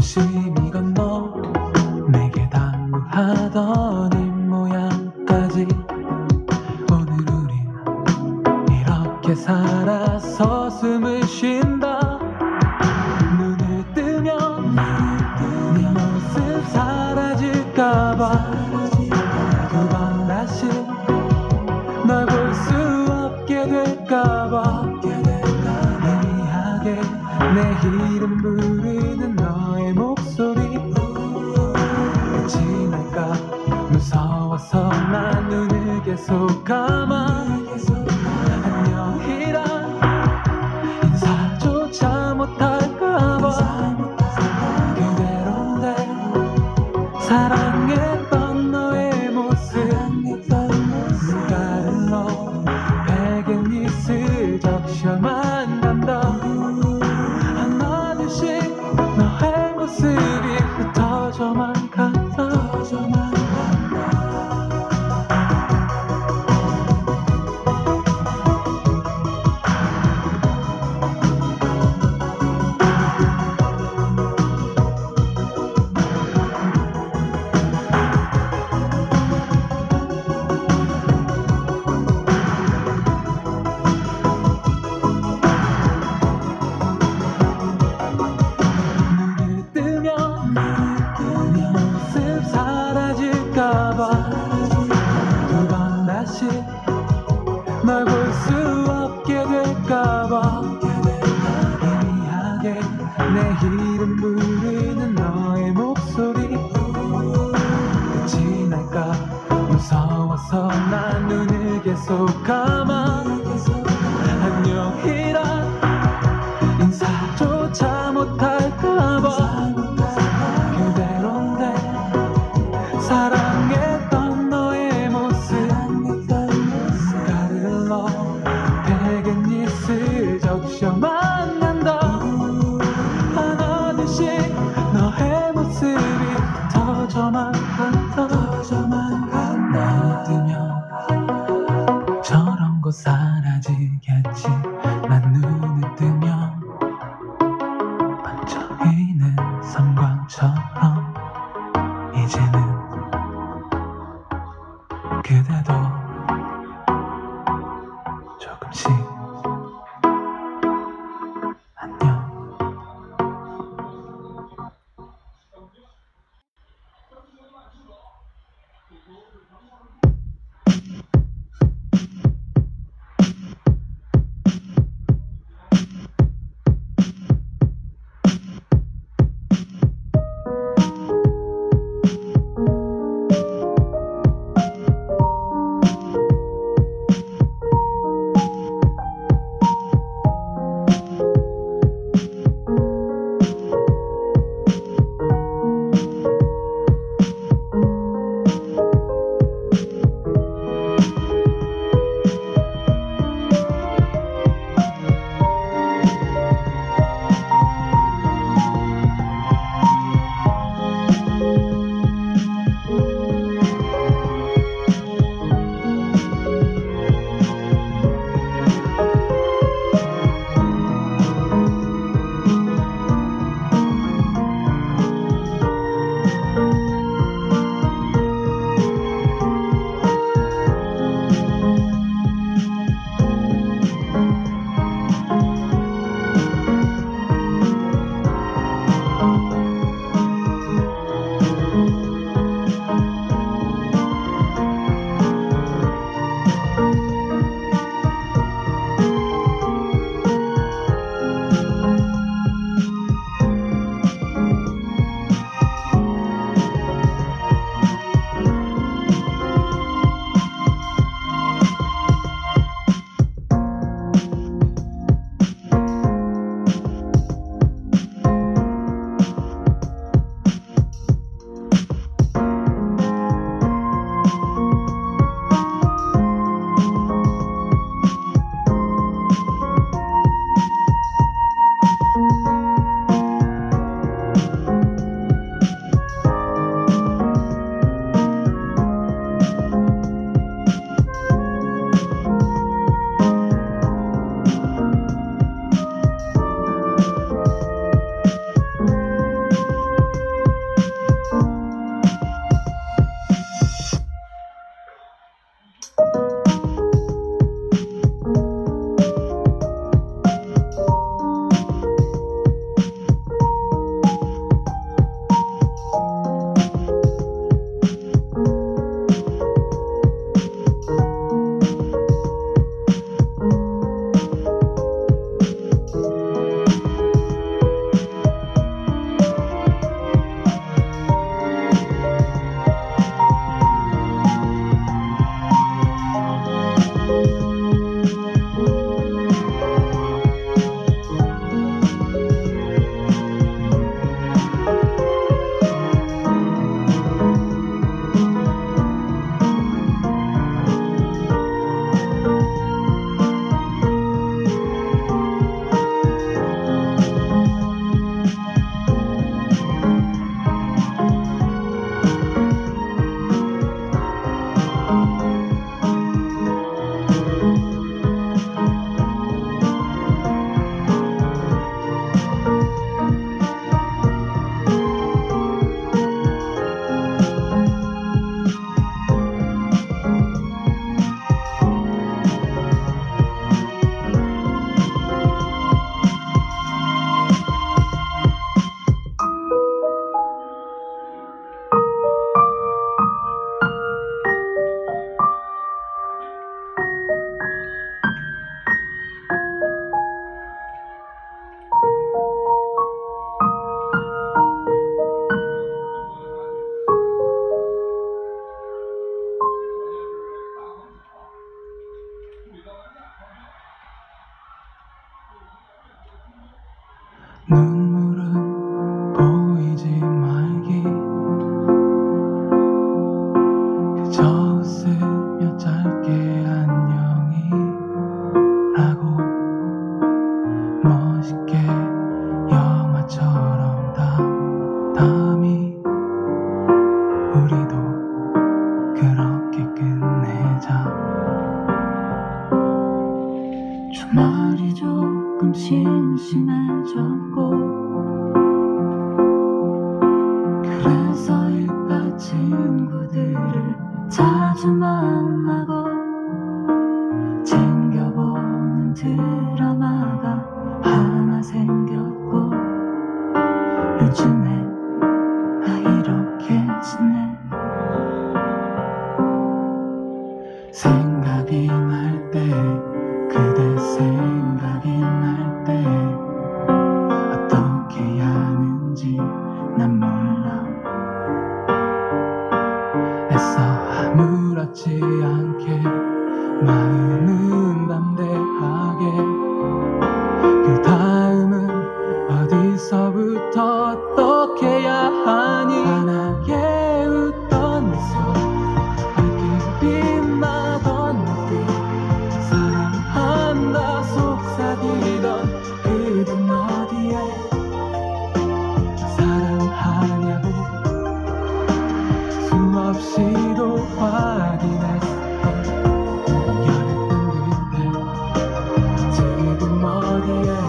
心 céu te chamar.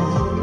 Oh.